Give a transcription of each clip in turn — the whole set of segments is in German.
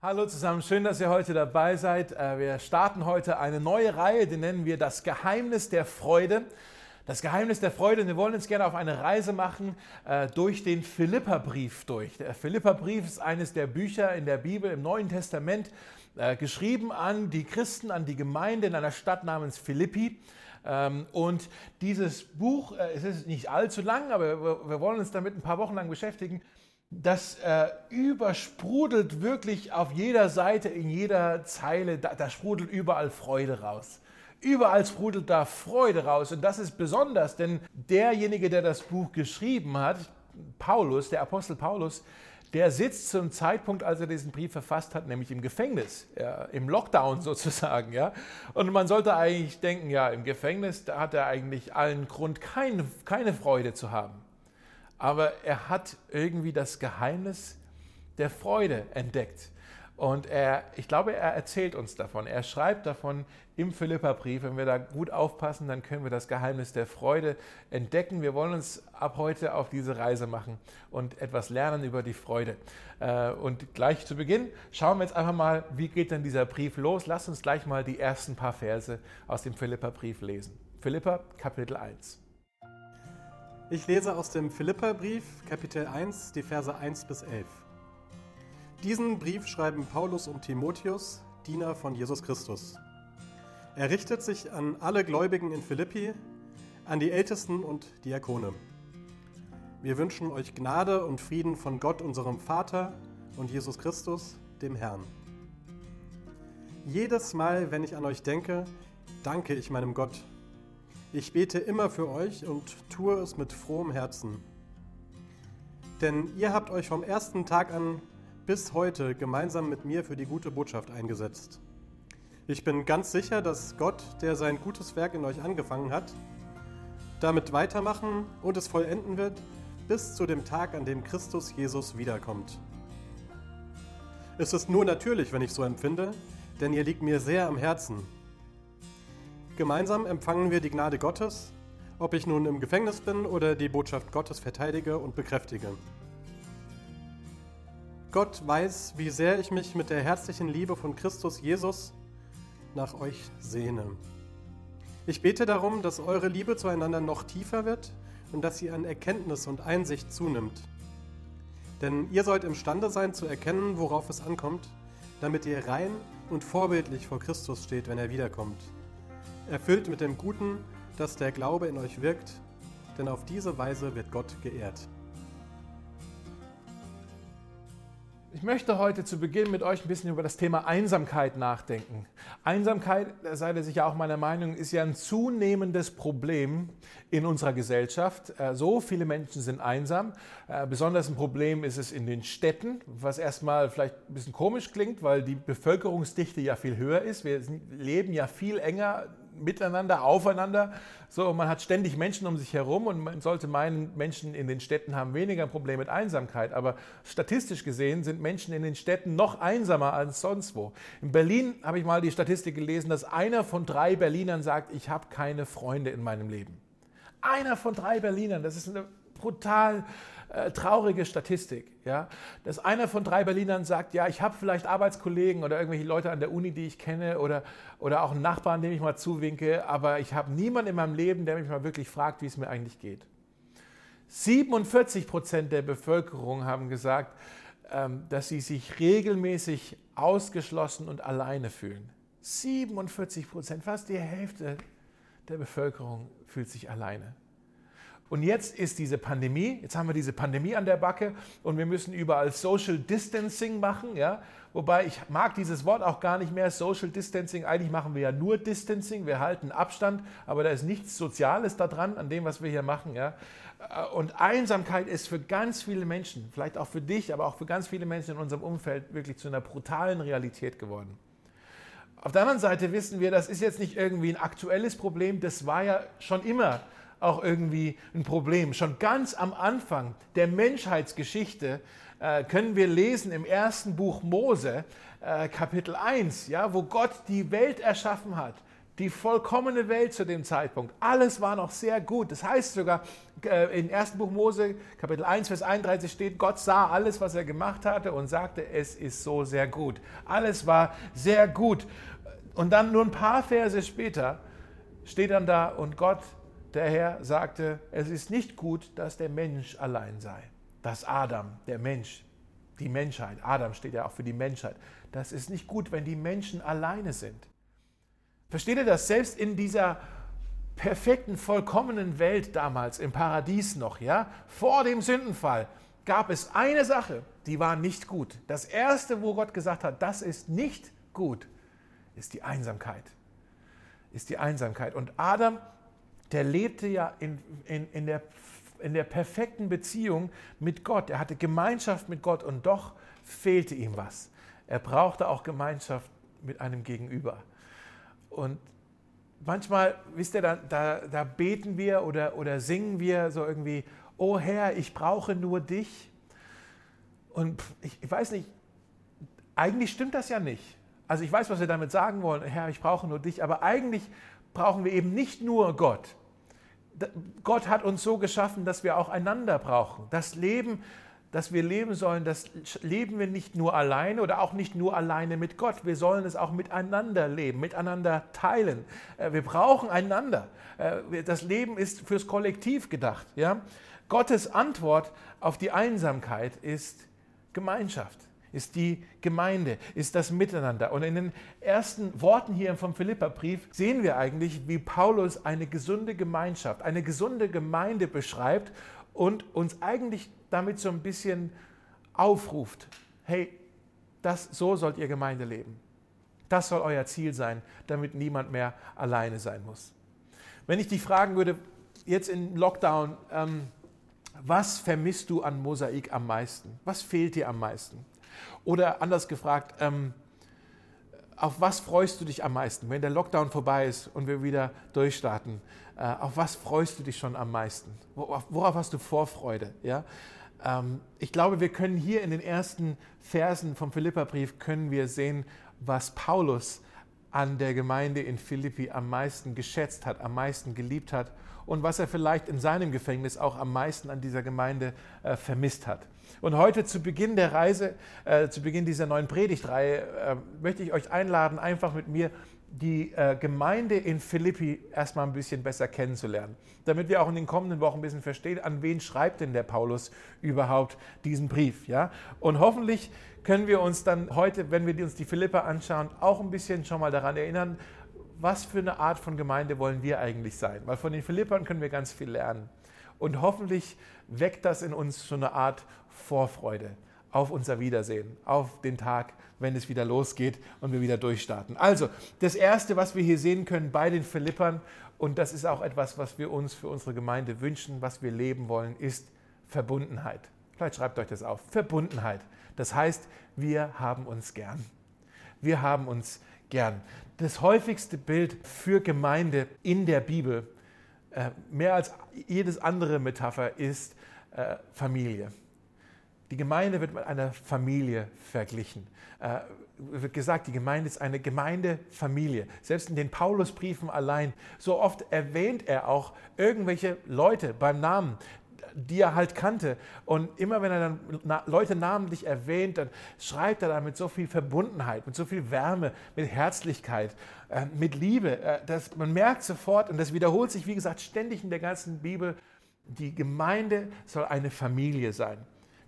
Hallo zusammen, schön, dass ihr heute dabei seid. Äh, wir starten heute eine neue Reihe, die nennen wir das Geheimnis der Freude. Das Geheimnis der Freude. Wir wollen uns gerne auf eine Reise machen äh, durch den Philipperbrief durch. Der Philipperbrief ist eines der Bücher in der Bibel im Neuen Testament, äh, geschrieben an die Christen, an die Gemeinde in einer Stadt namens Philippi. Ähm, und dieses Buch, es ist nicht allzu lang, aber wir wollen uns damit ein paar Wochen lang beschäftigen das äh, übersprudelt wirklich auf jeder Seite, in jeder Zeile, da, da, sprudelt überall Freude raus. Überall sprudelt da Freude raus. Und das ist besonders, denn derjenige, der das Buch geschrieben hat, Paulus, der Apostel Paulus, der sitzt zum Zeitpunkt, als er diesen Brief verfasst hat, nämlich im Gefängnis, ja, im Lockdown sozusagen. Ja. Und man sollte eigentlich denken, ja, im Gefängnis, da hat er eigentlich allen Grund, keine, keine Freude zu haben aber er hat irgendwie das Geheimnis der Freude entdeckt. Und er, ich glaube, er erzählt uns davon. Er schreibt davon im Philipperbrief. Wenn wir da gut aufpassen, dann können wir das Geheimnis der Freude entdecken. Wir wollen uns ab heute auf diese Reise machen und etwas lernen über die Freude. Äh, und gleich zu Beginn schauen wir jetzt einfach mal, wie geht denn dieser Brief los. Lass uns gleich mal die ersten paar Verse aus dem Philipperbrief lesen. Philipper Kapitel 1. Ich lese aus dem Philipperbrief, Kapitel 1, die Verse 1 bis 11. Diesen Brief schreiben Paulus und Timotheus, Diener von Jesus Christus. Er richtet sich an alle Gläubigen in Philippi, an die Ältesten und Diakone. Wir wünschen euch Gnade und Frieden von Gott, unserem Vater und Jesus Christus, dem Herrn. Jedes Mal, wenn ich an euch denke, danke ich meinem Gott ich bete immer für euch und tue es mit frohem Herzen. Denn ihr habt euch vom ersten Tag an bis heute gemeinsam mit mir für die gute Botschaft eingesetzt. Ich bin ganz sicher, dass Gott, der sein gutes Werk in euch angefangen hat, damit weitermachen und es vollenden wird bis zu dem Tag, an dem Christus Jesus wiederkommt. Es ist nur natürlich, wenn ich so empfinde, denn ihr liegt mir sehr am Herzen. Gemeinsam empfangen wir die Gnade Gottes, ob ich nun im Gefängnis bin oder die Botschaft Gottes verteidige und bekräftige. Gott weiß, wie sehr ich mich mit der herzlichen Liebe von Christus Jesus nach euch sehne. Ich bete darum, dass eure Liebe zueinander noch tiefer wird und dass sie an Erkenntnis und Einsicht zunimmt. Denn ihr sollt imstande sein zu erkennen, worauf es ankommt, damit ihr rein und vorbildlich vor Christus steht, wenn er wiederkommt erfüllt mit dem Guten, das der Glaube in euch wirkt, denn auf diese Weise wird Gott geehrt. Ich möchte heute zu Beginn mit euch ein bisschen über das Thema Einsamkeit nachdenken. Einsamkeit, da seid ihr sicher auch meiner Meinung, ist ja ein zunehmendes Problem in unserer Gesellschaft. Äh, so viele Menschen sind einsam. Äh, besonders ein Problem ist es in den Städten, was erstmal vielleicht ein bisschen komisch klingt, weil die Bevölkerungsdichte ja viel höher ist. Wir leben ja viel enger miteinander, aufeinander. So, man hat ständig Menschen um sich herum und man sollte meinen, Menschen in den Städten haben weniger ein Problem mit Einsamkeit. Aber statistisch gesehen sind Menschen in den Städten noch einsamer als sonst wo. In Berlin habe ich mal die Statistik gelesen, dass einer von drei Berlinern sagt, ich habe keine Freunde in meinem Leben. Einer von drei Berlinern, das ist eine brutal äh, traurige Statistik, ja, dass einer von drei Berlinern sagt, ja, ich habe vielleicht Arbeitskollegen oder irgendwelche Leute an der Uni, die ich kenne oder, oder auch einen Nachbarn, dem ich mal zuwinke, aber ich habe niemanden in meinem Leben, der mich mal wirklich fragt, wie es mir eigentlich geht. 47 Prozent der Bevölkerung haben gesagt, ähm, dass sie sich regelmäßig ausgeschlossen und alleine fühlen. 47 Prozent, fast die Hälfte der Bevölkerung fühlt sich alleine. Und jetzt ist diese Pandemie, jetzt haben wir diese Pandemie an der Backe und wir müssen überall Social Distancing machen, ja. Wobei ich mag dieses Wort auch gar nicht mehr, Social Distancing. Eigentlich machen wir ja nur Distancing, wir halten Abstand, aber da ist nichts Soziales daran, an dem, was wir hier machen, ja. Und Einsamkeit ist für ganz viele Menschen, vielleicht auch für dich, aber auch für ganz viele Menschen in unserem Umfeld wirklich zu einer brutalen Realität geworden. Auf der anderen Seite wissen wir, das ist jetzt nicht irgendwie ein aktuelles Problem, das war ja schon immer auch irgendwie ein Problem. Schon ganz am Anfang der Menschheitsgeschichte äh, können wir lesen im ersten Buch Mose, äh, Kapitel 1, ja, wo Gott die Welt erschaffen hat. die vollkommene Welt zu dem Zeitpunkt. Alles war noch sehr gut. Das heißt sogar, äh, im ersten Buch Mose, Kapitel 1, Vers 31 steht, Gott sah alles, was er gemacht hatte und sagte, es ist so sehr gut. Alles war sehr gut. Und dann nur ein paar Verse später steht dann da und Gott, der Herr, sagte, es ist nicht gut, dass der Mensch allein sei. Dass Adam, der Mensch, die Menschheit, Adam steht ja auch für die Menschheit, das ist nicht gut, wenn die Menschen alleine sind. Versteht ihr das? Selbst in dieser perfekten, vollkommenen Welt damals, im Paradies noch, ja, vor dem Sündenfall, gab es eine Sache, die war nicht gut. Das erste, wo Gott gesagt hat, das ist nicht gut, ist die Einsamkeit. Ist die Einsamkeit. Und Adam, der lebte ja in, in, in, der, in der perfekten Beziehung mit Gott. Er hatte Gemeinschaft mit Gott und doch fehlte ihm was. Er brauchte auch Gemeinschaft mit einem Gegenüber. Und manchmal, wisst ihr, da, da, da beten wir oder, oder singen wir so irgendwie, oh Herr, ich brauche nur dich. Und ich, ich weiß nicht, eigentlich stimmt das ja nicht. Also ich weiß, was wir damit sagen wollen, Herr, ich brauche nur dich, aber eigentlich brauchen wir eben nicht nur Gott. Gott hat uns so geschaffen, dass wir auch einander brauchen. Das Leben dass wir leben sollen, das leben wir nicht nur alleine oder auch nicht nur alleine mit Gott. Wir sollen es auch miteinander leben, miteinander teilen. Äh, wir brauchen einander. Äh, das Leben ist fürs Kollektiv gedacht. Ja? Gottes Antwort auf die Einsamkeit ist Gemeinschaft, ist die Gemeinde, ist das Miteinander. Und in den ersten Worten hier vom Philipperbrief sehen wir eigentlich, wie Paulus eine gesunde Gemeinschaft, eine gesunde Gemeinde beschreibt und uns eigentlich damit so ein bisschen aufruft, hey, das, so sollt ihr Gemeinde leben. Das soll euer Ziel sein, damit niemand mehr alleine sein muss. Wenn ich dich fragen würde, jetzt in Lockdown, ähm, was vermisst du an Mosaik am meisten? Was fehlt dir am meisten? Oder anders gefragt, ähm, auf was freust du dich am meisten, wenn der Lockdown vorbei ist und wir wieder durchstarten? Äh, auf was freust du dich schon am meisten? Worauf, hast du Vorfreude? Ja? Ähm, ich glaube, wir können hier in den ersten Versen vom Philipperbrief können wir sehen, was Paulus an der Gemeinde in Philippi am meisten geschätzt hat, am meisten geliebt hat und was er vielleicht in seinem Gefängnis auch am meisten an dieser Gemeinde äh, vermisst hat. Und heute zu Beginn der Reise, äh, zu Beginn dieser neuen Predigtreihe, äh, möchte ich euch einladen, einfach mit mir die äh, Gemeinde in Philippi erstmal ein bisschen besser kennenzulernen, damit wir auch in den kommenden Wochen ein bisschen verstehen, an wen schreibt denn der Paulus überhaupt diesen Brief. Ja? Und hoffentlich können wir uns dann heute, wenn wir uns die Philippa anschauen, auch ein bisschen schon mal daran erinnern, was für eine Art von Gemeinde wollen wir eigentlich sein. Weil von den Philippern können wir ganz viel lernen. Und hoffentlich weckt das in uns so eine Art Vorfreude auf unser Wiedersehen, auf den Tag, wenn es wieder losgeht und wir wieder durchstarten. Also, das Erste, was wir hier sehen können bei den Philippern, und das ist auch etwas, was wir uns für unsere Gemeinde wünschen, was wir leben wollen, ist Verbundenheit. Vielleicht schreibt euch das auf. Verbundenheit. Das heißt, wir haben uns gern. Wir haben uns gern. Das häufigste Bild für Gemeinde in der Bibel, äh, mehr als jedes andere Metapher, ist äh, Familie. Die Gemeinde wird mit einer Familie verglichen. Äh, wird gesagt, die Gemeinde ist eine Gemeindefamilie. Selbst in den Paulusbriefen allein, so oft erwähnt er auch irgendwelche Leute beim Namen, die er halt kannte. Und immer wenn er dann Leute namentlich erwähnt, dann schreibt er da mit so viel Verbundenheit, mit so viel Wärme, mit Herzlichkeit, äh, mit Liebe. Äh, dass man merkt sofort, und das wiederholt sich, wie gesagt, ständig in der ganzen Bibel, die Gemeinde soll eine Familie sein.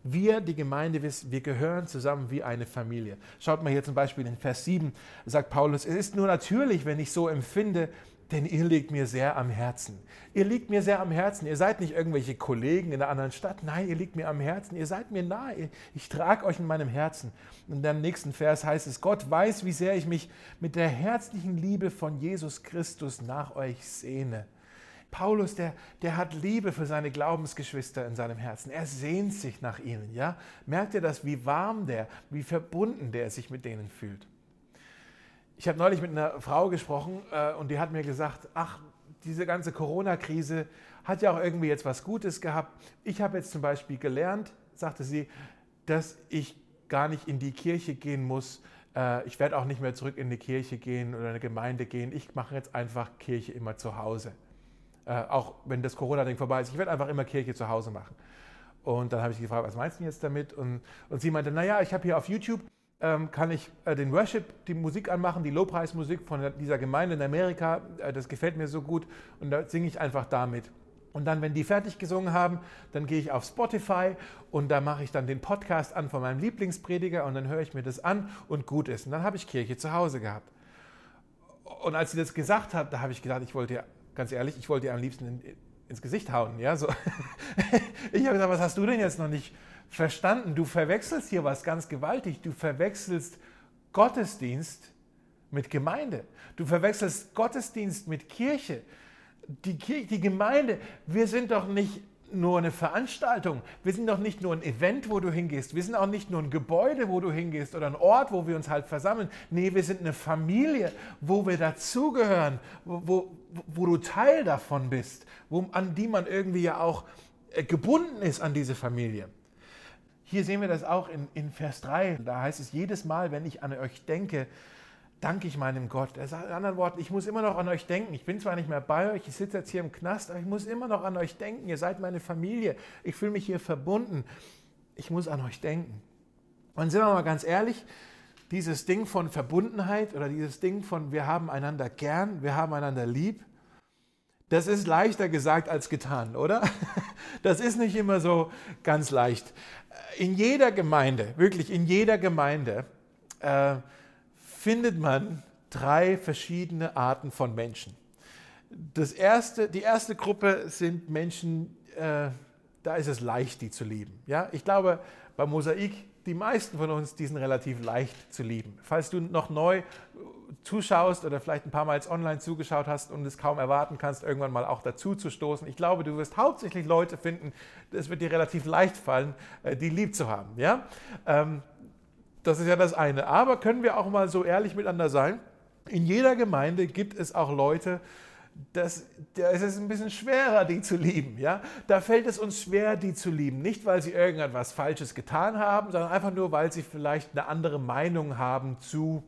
Wir, die Gemeinde, wir gehören zusammen wie eine Familie. Schaut mal hier zum Beispiel in Vers 7, sagt Paulus, es ist nur natürlich, wenn ich so empfinde, denn ihr liegt mir sehr am Herzen. Ihr liegt mir sehr am Herzen. Ihr seid nicht irgendwelche Kollegen in einer anderen Stadt. Nein, ihr liegt mir am Herzen. Ihr seid mir nahe. Ich trage euch in meinem Herzen. Und im nächsten Vers heißt es, Gott weiß, wie sehr ich mich mit der herzlichen Liebe von Jesus Christus nach euch sehne. Paulus, der, der hat Liebe für seine Glaubensgeschwister in seinem Herzen. Er sehnt sich nach ihnen. Ja? Merkt ihr das, wie warm der, wie verbunden der sich mit denen fühlt? Ich habe neulich mit einer Frau gesprochen äh, und die hat mir gesagt, ach, diese ganze Corona-Krise hat ja auch irgendwie jetzt was Gutes gehabt. Ich habe jetzt zum Beispiel gelernt, sagte sie, dass ich gar nicht in die Kirche gehen muss, äh, ich werde auch nicht mehr zurück in eine Kirche gehen oder eine Gemeinde gehen. Ich mache jetzt einfach Kirche immer zu Hause. Äh, auch wenn das Corona-Ding vorbei ist. Ich werde einfach immer Kirche zu Hause machen. Und dann habe ich gefragt, was meinst du jetzt damit? Und, und sie meinte, naja, ich habe hier auf YouTube, ähm, kann ich äh, den Worship, die Musik anmachen, die Lobpreismusik von dieser Gemeinde in Amerika. Äh, das gefällt mir so gut und da singe ich einfach damit. Und dann, wenn die fertig gesungen haben, dann gehe ich auf Spotify und da mache ich dann den Podcast an von meinem Lieblingsprediger und dann höre ich mir das an und gut ist. Und dann habe ich Kirche zu Hause gehabt. Und als sie das gesagt hat, da habe ich gedacht, ich wollte ja, ganz ehrlich, ich wollte ihr am liebsten in, ins Gesicht hauen. Ja, so. ich habe gesagt, was hast du denn jetzt noch nicht verstanden? Du verwechselst hier was ganz gewaltig. Du verwechselst Gottesdienst mit Gemeinde. Du verwechselst Gottesdienst mit Kirche die, Kirche, die Gemeinde, wir sind doch nicht nur eine Veranstaltung. Wir sind doch nicht nur ein Event, wo du hingehst. Wir sind auch nicht nur ein Gebäude, wo du hingehst oder ein Ort, wo wir uns halt versammeln. Nee, wir sind eine Familie, wo wir dazugehören, wo, wo, wo du Teil davon bist, wo, an die man irgendwie ja auch äh, gebunden ist an diese Familie. Hier sehen wir das auch in, in Vers 3. Da heißt es jedes Mal, wenn ich an euch denke, danke ich meinem Gott. Er sagt in anderen Worten, ich muss immer noch an euch denken. Ich bin zwar nicht mehr bei euch, ich sitze jetzt hier im Knast, aber ich muss immer noch an euch denken. Ihr seid meine Familie. Ich fühle mich hier verbunden. Ich muss an euch denken. Und sind wir mal ganz ehrlich, dieses Ding von Verbundenheit oder dieses Ding von wir haben einander gern, wir haben einander lieb, das ist leichter gesagt als getan, oder? Das ist nicht immer so ganz leicht. In jeder Gemeinde, wirklich in jeder Gemeinde, äh, findet man drei verschiedene Arten von Menschen. Das erste, die erste Gruppe sind Menschen, äh, da ist es leicht, die zu lieben. Ja? Ich glaube, bei Mosaik, die meisten von uns, die sind relativ leicht zu lieben. Falls du noch neu zuschaust oder vielleicht ein paar Mal online zugeschaut hast und es kaum erwarten kannst, irgendwann mal auch dazu zu stoßen. Ich glaube, du wirst hauptsächlich Leute finden, es wird dir relativ leicht fallen, äh, die lieb zu haben. Ja? Ähm, das ist ja das eine. Aber können wir auch mal so ehrlich miteinander sein? In jeder Gemeinde gibt es auch Leute, das, da ist es ein bisschen schwerer, die zu lieben. Ja? Da fällt es uns schwer, die zu lieben. Nicht, weil sie irgendetwas Falsches getan haben, sondern einfach nur, weil sie vielleicht eine andere Meinung haben zu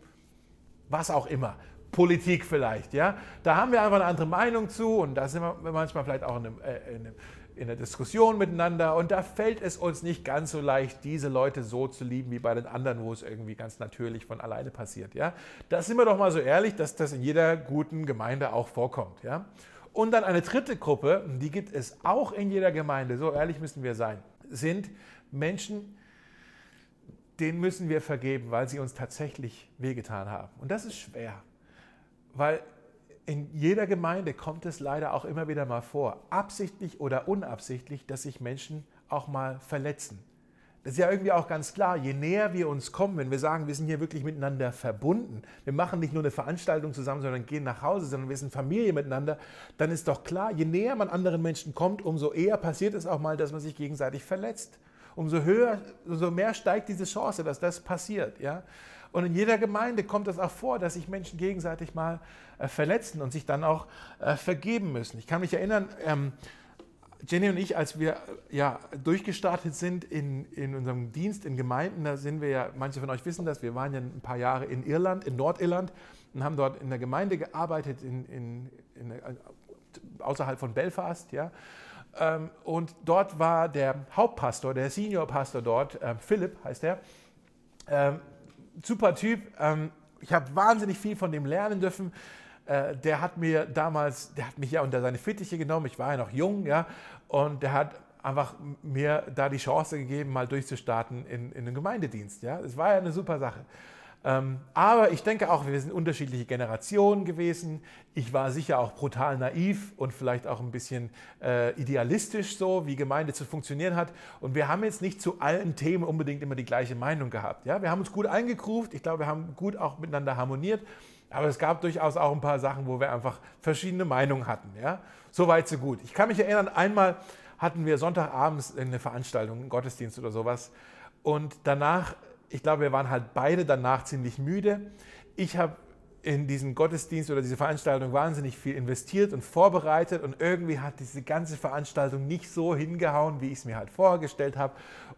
was auch immer. Politik vielleicht. Ja? Da haben wir einfach eine andere Meinung zu und da sind wir manchmal vielleicht auch in einem, äh, in einem in der Diskussion miteinander und da fällt es uns nicht ganz so leicht, diese Leute so zu lieben wie bei den anderen, wo es irgendwie ganz natürlich von alleine passiert. Ja? Da sind wir doch mal so ehrlich, dass das in jeder guten Gemeinde auch vorkommt. Ja? Und dann eine dritte Gruppe, die gibt es auch in jeder Gemeinde, so ehrlich müssen wir sein, sind Menschen, denen müssen wir vergeben, weil sie uns tatsächlich wehgetan haben. Und das ist schwer, weil in jeder Gemeinde kommt es leider auch immer wieder mal vor, absichtlich oder unabsichtlich, dass sich Menschen auch mal verletzen. Das ist ja irgendwie auch ganz klar, je näher wir uns kommen, wenn wir sagen, wir sind hier wirklich miteinander verbunden, wir machen nicht nur eine Veranstaltung zusammen, sondern gehen nach Hause, sondern wir sind Familie miteinander, dann ist doch klar, je näher man anderen Menschen kommt, umso eher passiert es auch mal, dass man sich gegenseitig verletzt. Umso höher, umso mehr steigt diese Chance, dass das passiert. Ja? Und in jeder Gemeinde kommt es auch vor, dass sich Menschen gegenseitig mal äh, verletzen und sich dann auch äh, vergeben müssen. Ich kann mich erinnern, ähm, Jenny und ich, als wir äh, ja, durchgestartet sind in, in unserem Dienst in Gemeinden, da sind wir ja, manche von euch wissen das, wir waren ja ein paar Jahre in Irland, in Nordirland und haben dort in der Gemeinde gearbeitet, in, in, in, äh, außerhalb von Belfast. Ja. Ähm, und dort war der Hauptpastor, der Seniorpastor dort, äh, Philipp heißt er, ähm, super Typ. Ähm, ich habe wahnsinnig viel von dem lernen dürfen. Äh, der hat mir damals, der hat mich ja unter seine Fittiche genommen. Ich war ja noch jung, ja, und der hat einfach mir da die Chance gegeben, mal durchzustarten in, in den Gemeindedienst. Ja, es war ja eine super Sache. Ähm, aber ich denke auch, wir sind unterschiedliche Generationen gewesen. Ich war sicher auch brutal naiv und vielleicht auch ein bisschen äh, idealistisch, so wie Gemeinde zu funktionieren hat. Und wir haben jetzt nicht zu allen Themen unbedingt immer die gleiche Meinung gehabt. Ja? Wir haben uns gut eingekruft. Ich glaube, wir haben gut auch miteinander harmoniert. Aber es gab durchaus auch ein paar Sachen, wo wir einfach verschiedene Meinungen hatten. Ja? So weit, so gut. Ich kann mich erinnern, einmal hatten wir Sonntagabends eine Veranstaltung, einen Gottesdienst oder sowas. Und danach ich glaube, wir waren halt beide danach ziemlich müde. Ich habe in diesen Gottesdienst oder diese Veranstaltung wahnsinnig viel investiert und vorbereitet und irgendwie hat diese ganze Veranstaltung nicht so hingehauen, wie ich es mir halt vorgestellt habe.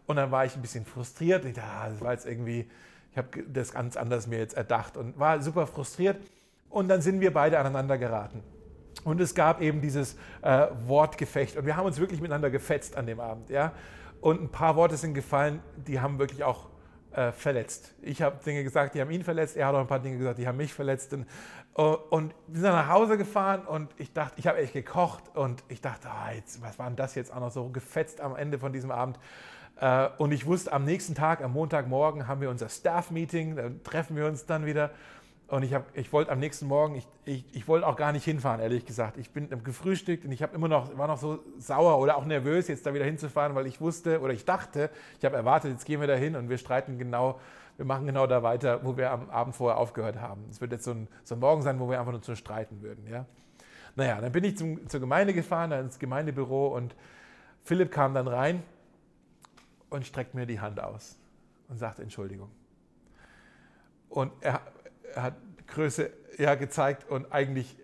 Und dann war ich ein bisschen frustriert. Ich dachte, ah, das war jetzt irgendwie, Ich habe das ganz anders mir jetzt erdacht und war super frustriert. Und dann sind wir beide aneinander geraten. Und es gab eben dieses äh, Wortgefecht. Und wir haben uns wirklich miteinander gefetzt an dem Abend. Ja? Und ein paar Worte sind gefallen, die haben wirklich auch äh, verletzt. Ich habe Dinge gesagt, die haben ihn verletzt. Er hat auch ein paar Dinge gesagt, die haben mich verletzt. Und, uh, und wir sind nach Hause gefahren und ich dachte, ich habe echt gekocht. Und ich dachte, oh, jetzt, was war denn das jetzt auch noch so gefetzt am Ende von diesem Abend? Uh, und ich wusste, am nächsten Tag, am Montagmorgen, haben wir unser Staff-Meeting. Dann treffen wir uns dann wieder. Und ich, ich wollte am nächsten Morgen, ich, ich, ich wollte auch gar nicht hinfahren, ehrlich gesagt. Ich bin gefrühstückt und ich immer noch, war noch so sauer oder auch nervös, jetzt da wieder hinzufahren, weil ich wusste oder ich dachte, ich habe erwartet, jetzt gehen wir da hin und wir streiten genau, wir machen genau da weiter, wo wir am Abend vorher aufgehört haben. Es wird jetzt so ein, so ein Morgen sein, wo wir einfach nur zu streiten würden. Ja? Naja, dann bin ich zum, zur Gemeinde gefahren, ins Gemeindebüro und Philipp kam dann rein und streckt mir die Hand aus und sagt Entschuldigung. Und er, er hat Größe ja, gezeigt und eigentlich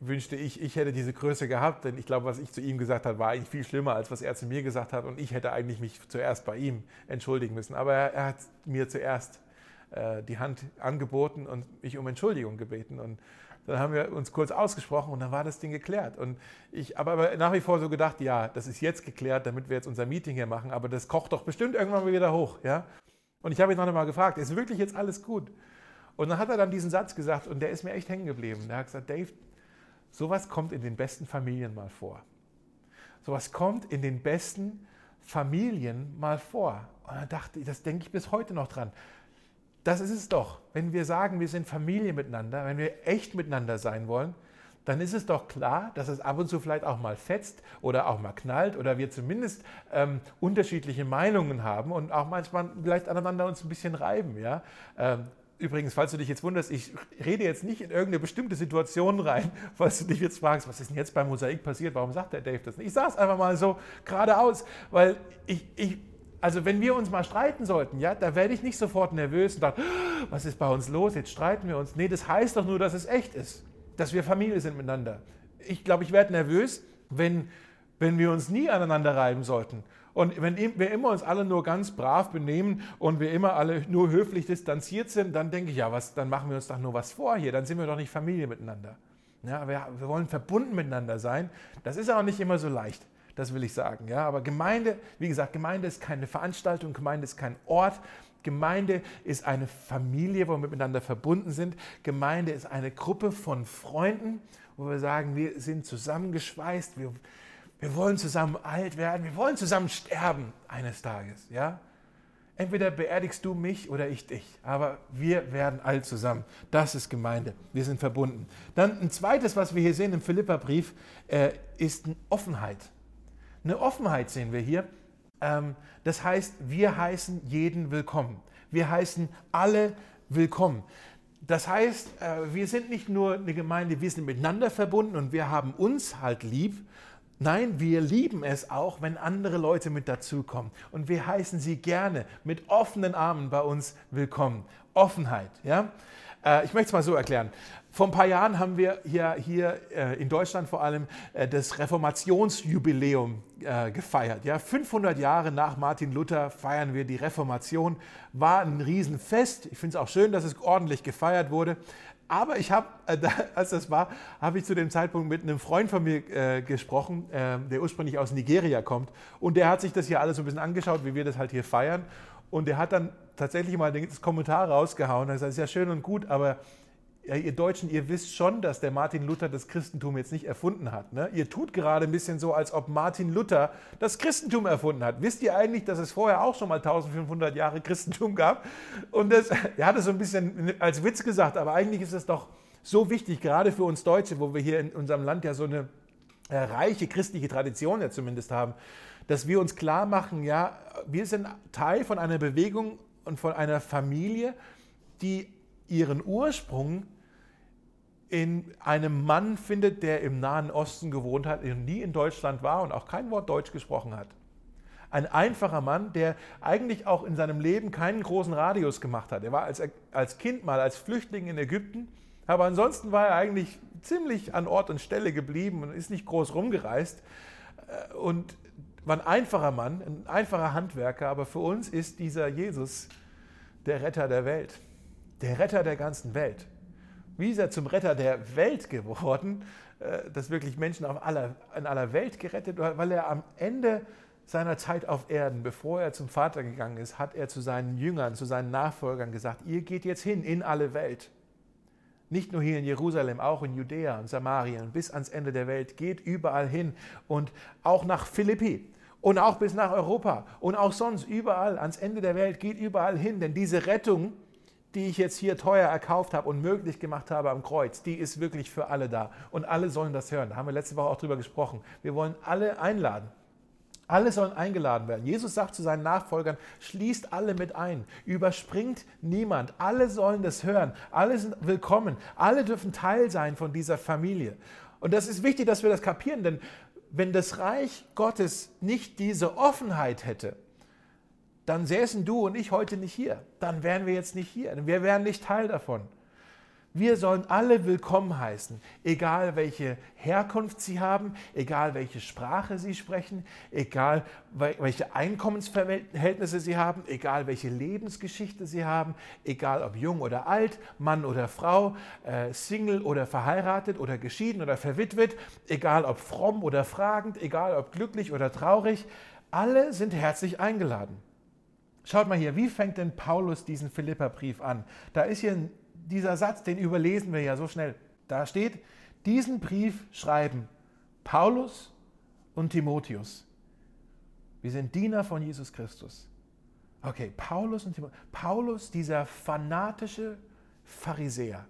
wünschte ich, ich hätte diese Größe gehabt, denn ich glaube, was ich zu ihm gesagt habe, war eigentlich viel schlimmer, als was er zu mir gesagt hat und ich hätte eigentlich mich zuerst bei ihm entschuldigen müssen. Aber er, er hat mir zuerst äh, die Hand angeboten und mich um Entschuldigung gebeten und dann haben wir uns kurz ausgesprochen und dann war das Ding geklärt. Und ich habe aber nach wie vor so gedacht, ja, das ist jetzt geklärt, damit wir jetzt unser Meeting hier machen, aber das kocht doch bestimmt irgendwann mal wieder hoch, ja. Und ich habe ihn noch einmal gefragt, ist wirklich jetzt alles gut? Und dann hat er dann diesen Satz gesagt und der ist mir echt hängen geblieben. Er hat gesagt, Dave, sowas kommt in den besten Familien mal vor. Sowas kommt in den besten Familien mal vor. Und dann dachte ich, das denke ich bis heute noch dran. Das ist es doch. Wenn wir sagen, wir sind Familie miteinander, wenn wir echt miteinander sein wollen, dann ist es doch klar, dass es ab und zu vielleicht auch mal fetzt oder auch mal knallt oder wir zumindest ähm, unterschiedliche Meinungen haben und auch manchmal vielleicht aneinander uns ein bisschen reiben. Ja? Ähm, Übrigens, falls du dich jetzt wunderst, ich rede jetzt nicht in irgendeine bestimmte Situation rein, falls du dich jetzt fragst, was ist denn jetzt beim Mosaik passiert, warum sagt der Dave das nicht? Ich sage es einfach mal so geradeaus, weil ich, ich, also wenn wir uns mal streiten sollten, ja, da werde ich nicht sofort nervös und dachte, was ist bei uns los, jetzt streiten wir uns. Nee, das heißt doch nur, dass es echt ist, dass wir Familie sind miteinander. Ich glaube, ich werde nervös, wenn, wenn wir uns nie aneinander reiben sollten und wenn wir immer uns alle nur ganz brav benehmen und wir immer alle nur höflich distanziert sind, dann denke ich, ja, was, dann machen wir uns doch nur was vor hier, dann sind wir doch nicht Familie miteinander. Ja, wir, wir wollen verbunden miteinander sein. Das ist auch nicht immer so leicht, das will ich sagen. Ja, aber Gemeinde, wie gesagt, Gemeinde ist keine Veranstaltung, Gemeinde ist kein Ort, Gemeinde ist eine Familie, wo wir miteinander verbunden sind. Gemeinde ist eine Gruppe von Freunden, wo wir sagen, wir sind zusammengeschweißt, wir, wir wollen zusammen alt werden, wir wollen zusammen sterben eines Tages, ja? Entweder beerdigst du mich oder ich dich, aber wir werden alt zusammen. Das ist Gemeinde. Wir sind verbunden. Dann ein zweites, was wir hier sehen im Philipperbrief, äh, ist eine Offenheit. Eine Offenheit sehen wir hier. Ähm, das heißt, wir heißen jeden willkommen. Wir heißen alle willkommen. Das heißt, äh, wir sind nicht nur eine Gemeinde, wir sind miteinander verbunden und wir haben uns halt lieb, Nein, wir lieben es auch, wenn andere Leute mit dazukommen. Und wir heißen sie gerne mit offenen Armen bei uns willkommen. Offenheit, ja? Äh, ich möchte es mal so erklären. Vor ein paar Jahren haben wir hier, hier äh, in Deutschland vor allem äh, das Reformationsjubiläum gefeiert. Ja, 500 Jahre nach Martin Luther feiern wir die Reformation. War ein Riesenfest. Ich finde es auch schön, dass es ordentlich gefeiert wurde. Aber ich habe, äh, als das war, habe ich zu dem Zeitpunkt mit einem Freund von mir äh, gesprochen, äh, der ursprünglich aus Nigeria kommt. Und der hat sich das hier alles so ein bisschen angeschaut, wie wir das halt hier feiern. Und der hat dann tatsächlich mal das Kommentar rausgehauen. Er hat gesagt, das ist ja schön und gut, aber ja, ihr Deutschen, ihr wisst schon, dass der Martin Luther das Christentum jetzt nicht erfunden hat. Ne? Ihr tut gerade ein bisschen so, als ob Martin Luther das Christentum erfunden hat. Wisst ihr eigentlich, dass es vorher auch schon mal 1500 Jahre Christentum gab? Und das, er hat es so ein bisschen als Witz gesagt, aber eigentlich ist es doch so wichtig, gerade für uns Deutsche, wo wir hier in unserem Land ja so eine äh, reiche christliche Tradition ja zumindest haben, dass wir uns klar machen, ja, wir sind Teil von einer Bewegung und von einer Familie, die ihren Ursprung in einem Mann findet, der im Nahen Osten gewohnt hat und nie in Deutschland war und auch kein Wort Deutsch gesprochen hat. Ein einfacher Mann, der eigentlich auch in seinem Leben keinen großen Radius gemacht hat. Er war als, als Kind mal als Flüchtling in Ägypten, aber ansonsten war er eigentlich ziemlich an Ort und Stelle geblieben und ist nicht groß rumgereist. Äh, und war ein einfacher Mann, ein einfacher Handwerker, aber für uns ist dieser Jesus der Retter der Welt, der Retter der ganzen Welt. Wie ist er zum Retter der Welt geworden, äh, dass wirklich Menschen auf aller, in aller Welt gerettet, weil er am Ende seiner Zeit auf Erden, bevor er zum Vater gegangen ist, hat er zu seinen Jüngern, zu seinen Nachfolgern gesagt, ihr geht jetzt hin in alle Welt. Nicht nur hier in Jerusalem, auch in Judäa und Samarien bis ans Ende der Welt. Geht überall hin und auch nach Philippi und auch bis nach Europa und auch sonst überall ans Ende der Welt. Geht überall hin, denn diese Rettung, die ich jetzt hier teuer erkauft habe und möglich gemacht habe am Kreuz, die ist wirklich für alle da. Und alle sollen das hören. Da haben wir letzte Woche auch drüber gesprochen. Wir wollen alle einladen. Alle sollen eingeladen werden. Jesus sagt zu seinen Nachfolgern, schließt alle mit ein, überspringt niemand. Alle sollen das hören. Alle sind willkommen. Alle dürfen Teil sein von dieser Familie. Und das ist wichtig, dass wir das kapieren, denn wenn das Reich Gottes nicht diese Offenheit hätte, dann säßen du und ich heute nicht hier. Dann wären wir jetzt nicht hier. Wir wären nicht Teil davon. Wir sollen alle willkommen heißen, egal welche Herkunft sie haben, egal welche Sprache sie sprechen, egal welche Einkommensverhältnisse sie haben, egal welche Lebensgeschichte sie haben, egal ob jung oder alt, Mann oder Frau, äh, Single oder verheiratet oder geschieden oder verwitwet, egal ob fromm oder fragend, egal ob glücklich oder traurig, alle sind herzlich eingeladen. Schaut mal hier, wie fängt denn Paulus diesen Philipperbrief an? Da ist hier dieser Satz, den überlesen wir ja so schnell. Da steht, diesen Brief schreiben Paulus und Timotheus. Wir sind Diener von Jesus Christus. Okay, Paulus und Timotheus. Paulus, dieser fanatische Pharisäer,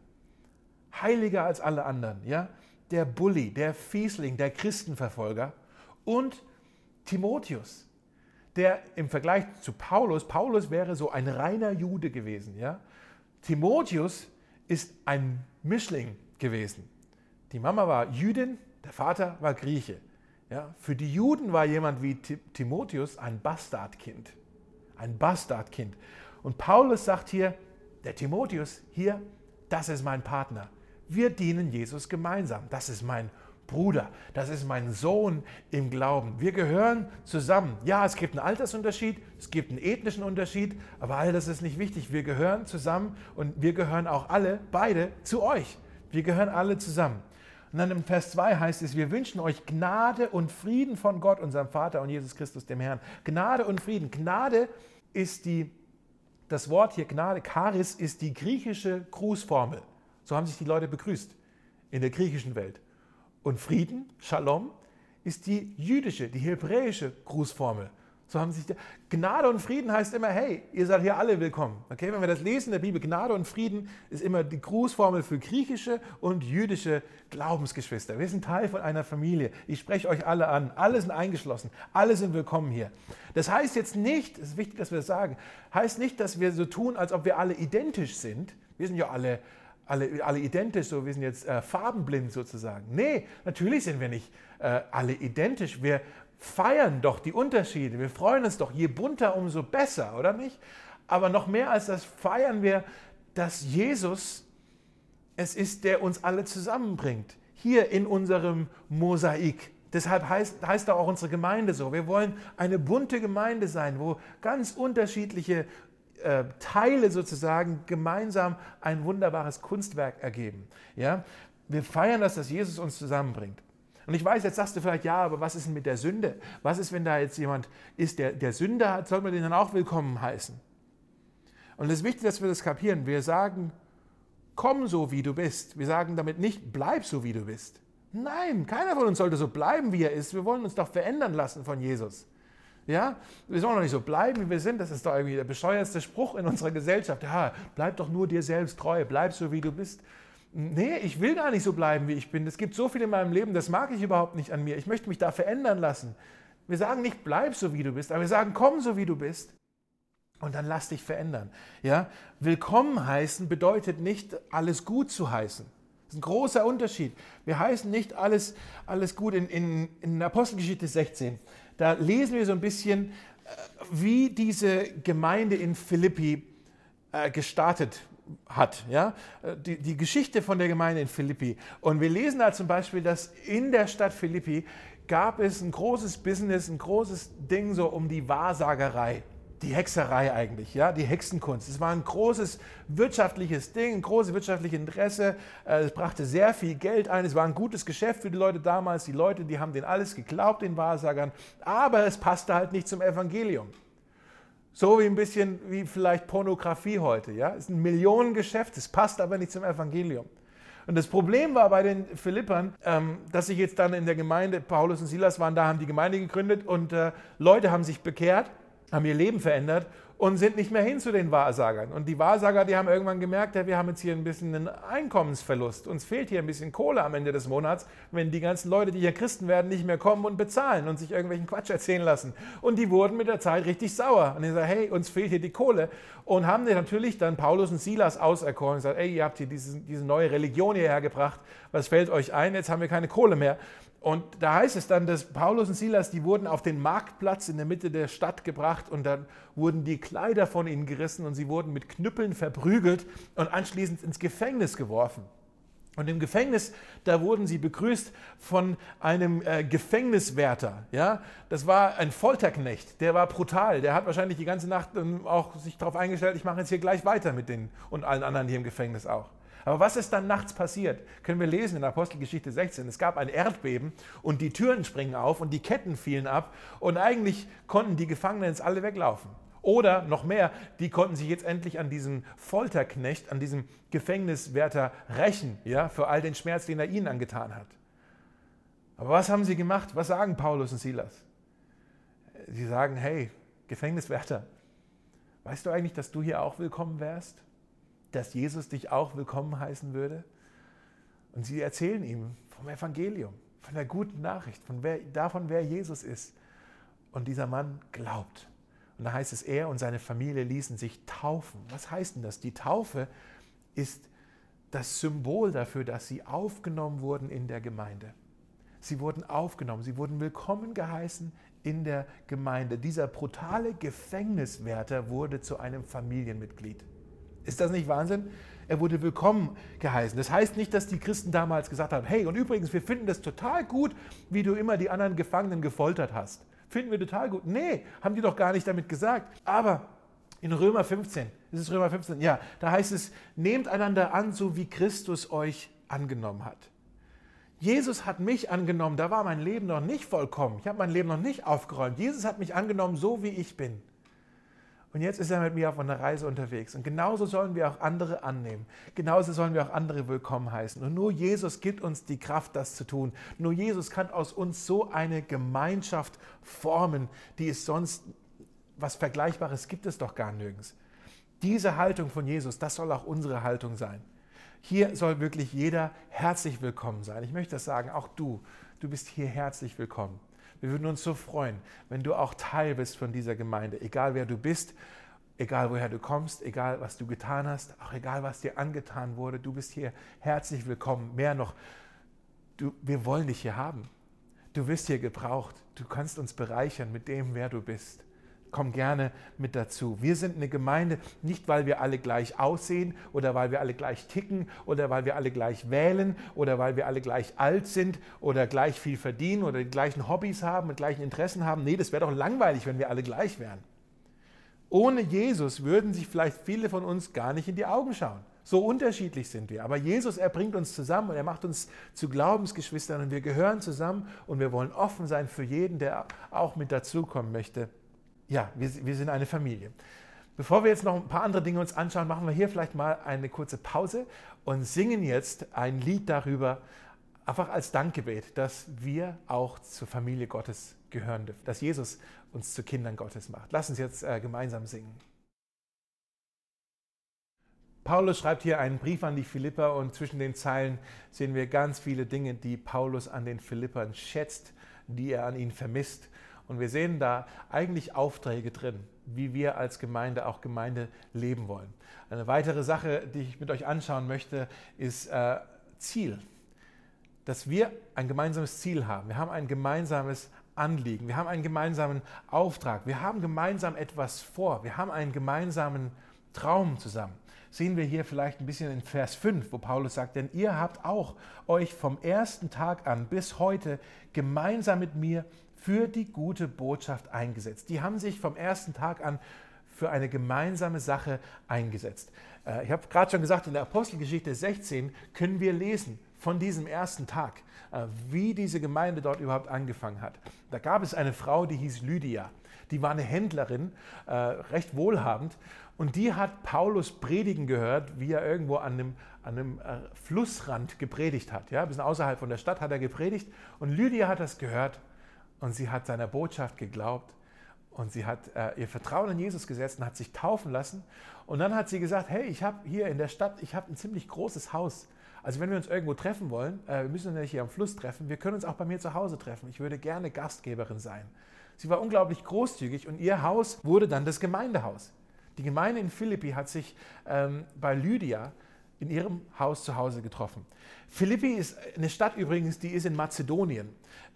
heiliger als alle anderen, ja, der Bully, der Fiesling, der Christenverfolger und Timotheus, der im Vergleich zu Paulus, Paulus wäre so ein reiner Jude gewesen, ja, Timotheus ist ein Mischling gewesen. Die Mama war Jüdin, der Vater war Grieche. Ja, für die Juden war jemand wie Timotheus ein Bastardkind. Ein Bastardkind. Und Paulus sagt hier, der Timotheus hier, das ist mein Partner. Wir dienen Jesus gemeinsam. Das ist mein Bruder, das ist mein Sohn im Glauben. Wir gehören zusammen. Ja, es gibt einen Altersunterschied, es gibt einen ethnischen Unterschied, aber all das ist nicht wichtig. Wir gehören zusammen und wir gehören auch alle, beide, zu euch. Wir gehören alle zusammen. Und dann im Vers 2 heißt es, wir wünschen euch Gnade und Frieden von Gott, unserem Vater und Jesus Christus, dem Herrn. Gnade und Frieden. Gnade ist die, das Wort hier Gnade, Charis, ist die griechische Grußformel. So haben sich die Leute begrüßt in der griechischen Welt. Und Frieden, Shalom, ist die jüdische, die hebräische Grußformel. So haben sich Gnade und Frieden heißt immer, hey, ihr seid hier alle willkommen. Okay, wenn wir das lesen in der Bibel, Gnade und Frieden ist immer die Grußformel für griechische und jüdische Glaubensgeschwister. Wir sind Teil von einer Familie. Ich spreche euch alle an. Alle sind eingeschlossen. Alle sind willkommen hier. Das heißt jetzt nicht, es ist wichtig, dass wir das sagen, heißt nicht, dass wir so tun, als ob wir alle identisch sind. Wir sind ja alle alle, alle identisch, so wir sind jetzt äh, farbenblind sozusagen. Nee, natürlich sind wir nicht äh, alle identisch. Wir feiern doch die Unterschiede. Wir freuen uns doch, je bunter, umso besser, oder nicht? Aber noch mehr als das feiern wir, dass Jesus es ist, der uns alle zusammenbringt. Hier in unserem Mosaik. Deshalb heißt, heißt auch unsere Gemeinde so. Wir wollen eine bunte Gemeinde sein, wo ganz unterschiedliche äh, Teile sozusagen gemeinsam ein wunderbares Kunstwerk ergeben. Ja? Wir feiern das, dass Jesus uns zusammenbringt. Und ich weiß, jetzt sagst du vielleicht, ja, aber was ist denn mit der Sünde? Was ist, wenn da jetzt jemand ist, der, der Sünde hat, soll man den dann auch willkommen heißen? Und es ist wichtig, dass wir das kapieren. Wir sagen, komm so, wie du bist. Wir sagen damit nicht, bleib so, wie du bist. Nein, keiner von uns sollte so bleiben, wie er ist. Wir wollen uns doch verändern lassen von Jesus. Ja, wir sollen doch nicht so bleiben, wie wir sind. Das ist doch irgendwie der bescheuerste Spruch in unserer Gesellschaft. Ja, bleib doch nur dir selbst treu, bleib so, wie du bist. Nee, ich will gar nicht so bleiben, wie ich bin. Es gibt so viel in meinem Leben, das mag ich überhaupt nicht an mir. Ich möchte mich da verändern lassen. Wir sagen nicht, bleib so, wie du bist, aber wir sagen, komm so, wie du bist. Und dann lass dich verändern. Ja? Willkommen heißen bedeutet nicht, alles gut zu heißen. Ein großer Unterschied. Wir heißen nicht alles, alles gut in, in, in Apostelgeschichte 16 da lesen wir so ein bisschen, äh, wie diese Gemeinde in Philippi äh, gestartet hat. Ja? Äh, die, die Geschichte von der Gemeinde in Philippi. Und wir lesen da zum Beispiel, dass in der Stadt Philippi gab es ein großes Business, ein großes Ding so um die Wahrsagerei. Die Hexerei eigentlich, ja, die Hexenkunst. Es war ein großes wirtschaftliches Ding, ein großes wirtschaftliches Interesse. Äh, es brachte sehr viel Geld ein. Es war ein gutes Geschäft für die Leute damals. Die Leute, die haben denen alles geglaubt, den Wahrsagern. Aber es passte halt nicht zum Evangelium. So wie ein bisschen wie vielleicht Pornografie heute, ja. Es ist ein Millionengeschäft, es passt aber nicht zum Evangelium. Und das Problem war bei den Philippern, ähm, dass sich jetzt dann in der Gemeinde, Paulus und Silas waren da, haben die Gemeinde gegründet und äh, Leute haben sich bekehrt haben ihr Leben verändert und sind nicht mehr hin zu den Wahrsagern. Und die Wahrsager, die haben irgendwann gemerkt, ja, wir haben jetzt hier ein bisschen einen Einkommensverlust. Uns fehlt hier ein bisschen Kohle am Ende des Monats, wenn die ganzen Leute, die hier Christen werden, nicht mehr kommen und bezahlen und sich irgendwelchen Quatsch erzählen lassen. Und die wurden mit der Zeit richtig sauer. Und die sagen, hey, uns fehlt hier die Kohle. Und haben natürlich dann Paulus und Silas auserkoren und gesagt, ey, ihr habt hier diese, diese neue Religion hierher gebracht. Was fällt euch ein? Jetzt haben wir keine Kohle mehr. Und da heißt es dann, dass Paulus und Silas, die wurden auf den Marktplatz in der Mitte der Stadt gebracht und dann wurden die Kleider von ihnen gerissen und sie wurden mit Knüppeln verprügelt und anschließend ins Gefängnis geworfen. Und im Gefängnis, da wurden sie begrüßt von einem äh, Gefängniswärter. Ja? Das war ein Folterknecht, der war brutal. Der hat wahrscheinlich die ganze Nacht ähm, auch sich darauf eingestellt, ich mache jetzt hier gleich weiter mit den und allen anderen hier im Gefängnis auch. Aber was ist dann nachts passiert? Können wir lesen in Apostelgeschichte 16. Es gab ein Erdbeben und die Türen springen auf und die Ketten fielen ab und eigentlich konnten die Gefangenen jetzt alle weglaufen. Oder noch mehr, die konnten sich jetzt endlich an diesem Folterknecht, an diesem Gefängniswärter rächen, ja, für all den Schmerz, den er ihnen angetan hat. Aber was haben sie gemacht? Was sagen Paulus und Silas? Sie sagen, hey, Gefängniswärter, weißt du eigentlich, dass du hier auch willkommen wärst? Dass Jesus dich auch willkommen heißen würde? Und sie erzählen ihm vom Evangelium, von der guten Nachricht, von wer, davon, wer Jesus ist. Und dieser Mann glaubt. Und da heißt es, er und seine Familie ließen sich taufen. Was heißt denn das? Die Taufe ist das Symbol dafür, dass sie aufgenommen wurden in der Gemeinde. Sie wurden aufgenommen, sie wurden willkommen geheißen in der Gemeinde. Dieser brutale Gefängniswärter wurde zu einem Familienmitglied. Ist das nicht Wahnsinn? Er wurde willkommen geheißen. Das heißt nicht, dass die Christen damals gesagt haben, hey, und übrigens, wir finden das total gut, wie du immer die anderen Gefangenen gefoltert hast. Finden wir total gut. Nee, haben die doch gar nicht damit gesagt. Aber in Römer 15, ist es Römer 15? Ja, da heißt es, nehmt einander an, so wie Christus euch angenommen hat. Jesus hat mich angenommen, da war mein Leben noch nicht vollkommen. Ich habe mein Leben noch nicht aufgeräumt. Jesus hat mich angenommen, so wie ich bin. Und jetzt ist er mit mir auf einer Reise unterwegs. Und genauso sollen wir auch andere annehmen. Genauso sollen wir auch andere willkommen heißen. Und nur Jesus gibt uns die Kraft, das zu tun. Nur Jesus kann aus uns so eine Gemeinschaft formen, die es sonst, was Vergleichbares gibt es doch gar nirgends. Diese Haltung von Jesus, das soll auch unsere Haltung sein. Hier soll wirklich jeder herzlich willkommen sein. Ich möchte das sagen, auch du, du bist hier herzlich willkommen. Wir würden uns so freuen, wenn du auch Teil bist von dieser Gemeinde, egal wer du bist, egal woher du kommst, egal was du getan hast, auch egal was dir angetan wurde. Du bist hier herzlich willkommen. Mehr noch, du, wir wollen dich hier haben. Du wirst hier gebraucht. Du kannst uns bereichern mit dem, wer du bist komm gerne mit dazu. Wir sind eine Gemeinde, nicht weil wir alle gleich aussehen oder weil wir alle gleich ticken oder weil wir alle gleich wählen oder weil wir alle gleich alt sind oder gleich viel verdienen oder die gleichen Hobbys haben und gleichen Interessen haben. Nee, das wäre doch langweilig, wenn wir alle gleich wären. Ohne Jesus würden sich vielleicht viele von uns gar nicht in die Augen schauen. So unterschiedlich sind wir. Aber Jesus, er bringt uns zusammen und er macht uns zu Glaubensgeschwistern und wir gehören zusammen und wir wollen offen sein für jeden, der auch mit dazukommen möchte ja, wir, wir sind eine Familie. Bevor wir jetzt noch ein paar andere Dinge uns anschauen, machen wir hier vielleicht mal eine kurze Pause und singen jetzt ein Lied darüber, einfach als Dankgebet, dass wir auch zur Familie Gottes gehören dürfen, dass Jesus uns zu Kindern Gottes macht. Lass uns jetzt äh, gemeinsam singen. Paulus schreibt hier einen Brief an die Philipper und zwischen den Zeilen sehen wir ganz viele Dinge, die Paulus an den Philippern schätzt, die er an ihnen vermisst und wir sehen da eigentlich Aufträge drin, wie wir als Gemeinde auch Gemeinde leben wollen. Eine weitere Sache, die ich mit euch anschauen möchte, ist äh, Ziel. Dass wir ein gemeinsames Ziel haben. Wir haben ein gemeinsames Anliegen. Wir haben einen gemeinsamen Auftrag. Wir haben gemeinsam etwas vor. Wir haben einen gemeinsamen Traum zusammen. Sehen wir hier vielleicht ein bisschen in Vers 5, wo Paulus sagt, denn ihr habt auch euch vom ersten Tag an bis heute gemeinsam mit mir für die gute Botschaft eingesetzt. Die haben sich vom ersten Tag an für eine gemeinsame Sache eingesetzt. Äh, ich habe gerade schon gesagt, in der Apostelgeschichte 16 können wir lesen von diesem ersten Tag, äh, wie diese Gemeinde dort überhaupt angefangen hat. Da gab es eine Frau, die hieß Lydia. Die war eine Händlerin, äh, recht wohlhabend. Und die hat Paulus predigen gehört, wie er irgendwo an einem, an einem Flussrand gepredigt hat. Ja, ein bisschen außerhalb von der Stadt hat er gepredigt. Und Lydia hat das gehört und sie hat seiner Botschaft geglaubt und sie hat äh, ihr Vertrauen in Jesus gesetzt und hat sich taufen lassen. Und dann hat sie gesagt, hey, ich habe hier in der Stadt, ich habe ein ziemlich großes Haus. Also wenn wir uns irgendwo treffen wollen, äh, wir müssen uns nicht hier am Fluss treffen, wir können uns auch bei mir zu Hause treffen. Ich würde gerne Gastgeberin sein. Sie war unglaublich großzügig und ihr Haus wurde dann das Gemeindehaus. Die Gemeinde in Philippi hat sich ähm, bei Lydia in ihrem Haus zu Hause getroffen. Philippi ist eine Stadt übrigens, die ist in Mazedonien.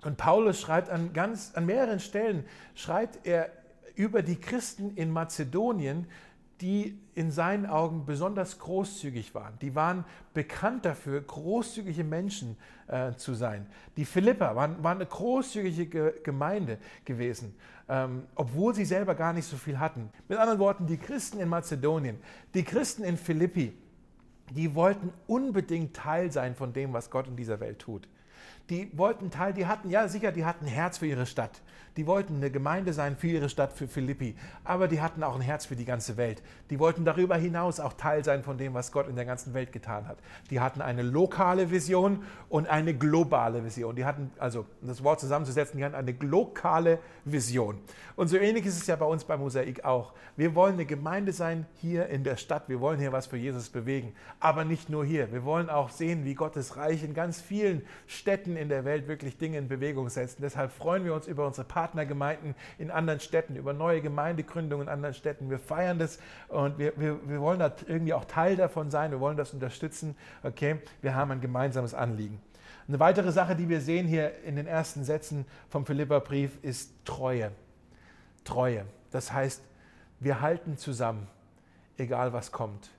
Und Paulus schreibt an, ganz, an mehreren Stellen, schreibt er über die Christen in Mazedonien, die in seinen Augen besonders großzügig waren. Die waren bekannt dafür, großzügige Menschen äh, zu sein. Die Philipper waren, waren eine großzügige Gemeinde gewesen, ähm, obwohl sie selber gar nicht so viel hatten. Mit anderen Worten, die Christen in Mazedonien, die Christen in Philippi, die wollten unbedingt Teil sein von dem, was Gott in dieser Welt tut. Die wollten Teil, die hatten, ja sicher, die hatten ein Herz für ihre Stadt. Die wollten eine Gemeinde sein für ihre Stadt, für Philippi. Aber die hatten auch ein Herz für die ganze Welt. Die wollten darüber hinaus auch Teil sein von dem, was Gott in der ganzen Welt getan hat. Die hatten eine lokale Vision und eine globale Vision. Die hatten, also um das Wort zusammenzusetzen, die hatten eine lokale Vision. Und so ähnlich ist es ja bei uns bei Mosaik auch. Wir wollen eine Gemeinde sein hier in der Stadt. Wir wollen hier was für Jesus bewegen. Aber nicht nur hier. Wir wollen auch sehen, wie Gottes Reich in ganz vielen Städten in der Welt wirklich Dinge in Bewegung setzt. Deshalb freuen wir uns über unsere Partner Partnergemeinden in anderen Städten, über neue Gemeindegründungen in anderen Städten. Wir feiern das und wir, wir, wir wollen da irgendwie auch Teil davon sein. Wir wollen das unterstützen. Okay, wir haben ein gemeinsames Anliegen. Eine weitere Sache, die wir sehen hier in den ersten Sätzen vom Philipperbrief, ist Treue. Treue. Das heißt, wir halten zusammen, egal was kommt.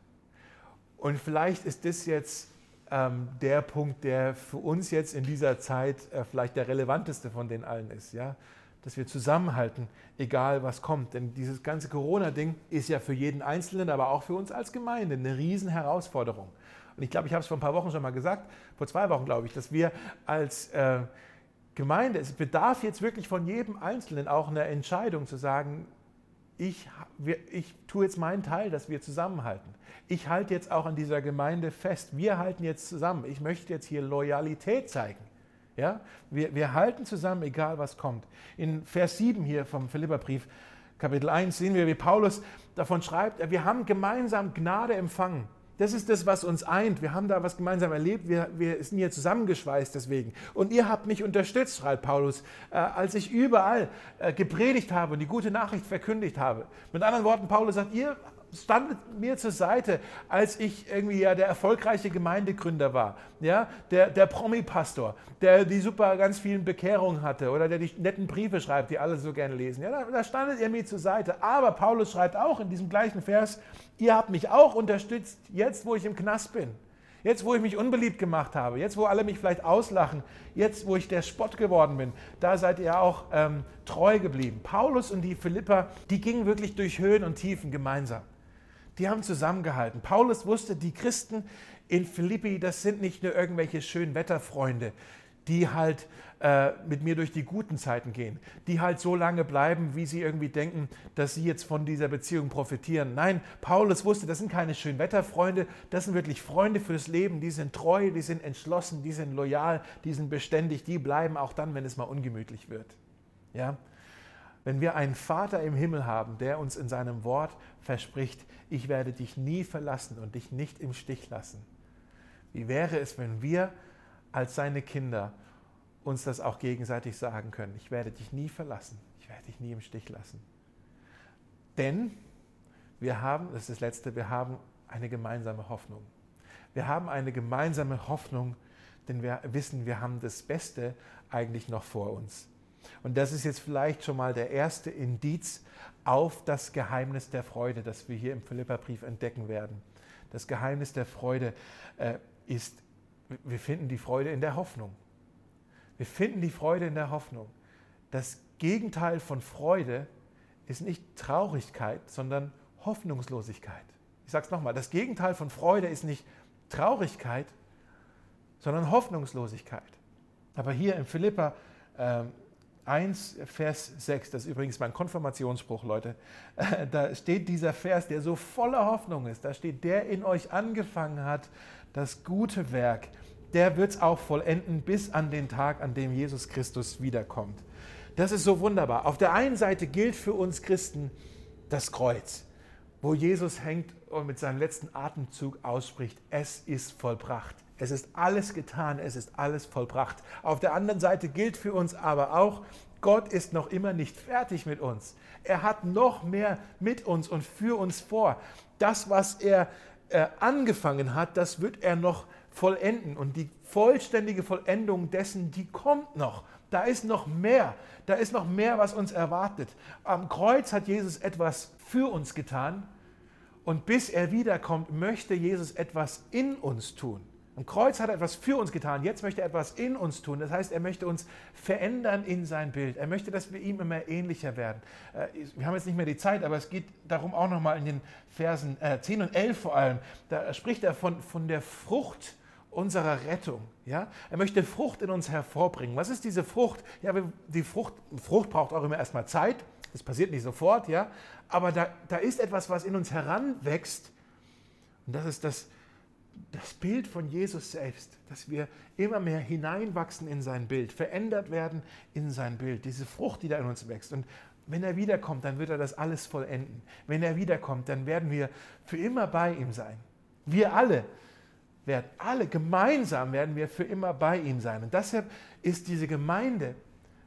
Und vielleicht ist das jetzt ähm, der Punkt, der für uns jetzt in dieser Zeit äh, vielleicht der relevanteste von den allen ist. Ja? dass wir zusammenhalten, egal was kommt. Denn dieses ganze Corona-Ding ist ja für jeden Einzelnen, aber auch für uns als Gemeinde eine Riesenherausforderung. Und ich glaube, ich habe es vor ein paar Wochen schon mal gesagt, vor zwei Wochen glaube ich, dass wir als äh, Gemeinde, es bedarf jetzt wirklich von jedem Einzelnen auch eine Entscheidung zu sagen, ich, wir, ich tue jetzt meinen Teil, dass wir zusammenhalten. Ich halte jetzt auch an dieser Gemeinde fest. Wir halten jetzt zusammen. Ich möchte jetzt hier Loyalität zeigen. Ja? Wir, wir halten zusammen, egal was kommt. In Vers 7 hier vom Philipperbrief, Kapitel 1, sehen wir, wie Paulus davon schreibt, wir haben gemeinsam Gnade empfangen. Das ist das, was uns eint. Wir haben da was gemeinsam erlebt. Wir, wir sind hier zusammengeschweißt deswegen. Und ihr habt mich unterstützt, schreibt Paulus, äh, als ich überall äh, gepredigt habe und die gute Nachricht verkündigt habe. Mit anderen Worten, Paulus sagt, ihr standet mir zur Seite, als ich irgendwie ja der erfolgreiche Gemeindegründer war, ja, der, der Promi-Pastor, der die super ganz vielen Bekehrungen hatte oder der die netten Briefe schreibt, die alle so gerne lesen. Ja, da, da standet ihr mir zur Seite. Aber Paulus schreibt auch in diesem gleichen Vers, ihr habt mich auch unterstützt, jetzt wo ich im Knast bin. Jetzt, wo ich mich unbeliebt gemacht habe, jetzt, wo alle mich vielleicht auslachen, jetzt, wo ich der Spott geworden bin, da seid ihr auch ähm, treu geblieben. Paulus und die Philipper, die gingen wirklich durch Höhen und Tiefen gemeinsam die haben zusammengehalten. Paulus wusste, die Christen in Philippi, das sind nicht nur irgendwelche schönen Wetterfreunde, die halt äh, mit mir durch die guten Zeiten gehen, die halt so lange bleiben, wie sie irgendwie denken, dass sie jetzt von dieser Beziehung profitieren. Nein, Paulus wusste, das sind keine schönen Wetterfreunde, das sind wirklich Freunde fürs Leben, die sind treu, die sind entschlossen, die sind loyal, die sind beständig, die bleiben auch dann, wenn es mal ungemütlich wird. Ja? Wenn wir einen Vater im Himmel haben, der uns in seinem Wort verspricht, ich werde dich nie verlassen und dich nicht im Stich lassen. Wie wäre es, wenn wir als seine Kinder uns das auch gegenseitig sagen können? Ich werde dich nie verlassen, ich werde dich nie im Stich lassen. Denn wir haben, das ist das Letzte, wir haben eine gemeinsame Hoffnung. Wir haben eine gemeinsame Hoffnung, denn wir wissen, wir haben das Beste eigentlich noch vor uns. Und das ist jetzt vielleicht schon mal der erste Indiz auf das Geheimnis der Freude, das wir hier im Philipperbrief entdecken werden. Das Geheimnis der Freude äh, ist, wir finden die Freude in der Hoffnung. Wir finden die Freude in der Hoffnung. das Gegenteil von Freude ist nicht Traurigkeit, sondern Hoffnungslosigkeit. Ich sage es nochmal, das Gegenteil von Freude ist nicht Traurigkeit, sondern Hoffnungslosigkeit. Aber hier in Philippa äh, 1, Vers 6, das ist übrigens mein Konfirmationsspruch, Leute, da steht dieser Vers, der so voller Hoffnung ist. Da steht, der in euch angefangen hat, das gute Werk, der wird es auch vollenden bis an den Tag, an dem Jesus Christus wiederkommt. Das ist so wunderbar. Auf der einen Seite gilt für uns Christen das Kreuz, wo Jesus hängt und mit seinem letzten Atemzug ausspricht, es ist vollbracht. Es ist alles getan, es ist alles vollbracht. Auf der anderen Seite gilt für uns aber auch, Gott ist noch immer nicht fertig mit uns. Er hat noch mehr mit uns und für uns vor. Das, was er äh, angefangen hat, das wird er noch vollenden. Und die vollständige Vollendung dessen, die kommt noch. Da ist noch mehr. Da ist noch mehr, was uns erwartet. Am Kreuz hat Jesus etwas für uns getan. Und bis er wiederkommt, möchte Jesus etwas in uns tun. Am Kreuz hat er etwas für uns getan, jetzt möchte er etwas in uns tun. Das heißt, er möchte uns verändern in sein Bild. Er möchte, dass wir ihm immer ähnlicher werden. Äh, wir haben jetzt nicht mehr die Zeit, aber es geht darum auch nochmal in den Versen 10 äh, und 11 vor allem. Da spricht er von, von der Frucht unserer Rettung. Ja? Er möchte Frucht in uns hervorbringen. Was ist diese Frucht? Ja, die Frucht, Frucht braucht auch immer erstmal Zeit. Das passiert nicht sofort, ja. Aber da, da ist etwas, was in uns heranwächst. Und das ist das, das Bild von Jesus selbst, dass wir immer mehr hineinwachsen in sein Bild, verändert werden in sein Bild, diese Frucht, die da in uns wächst. Und wenn er wiederkommt, dann wird er das alles vollenden. Wenn er wiederkommt, dann werden wir für immer bei ihm sein. Wir alle werden, alle gemeinsam werden wir für immer bei ihm sein. Und deshalb ist diese Gemeinde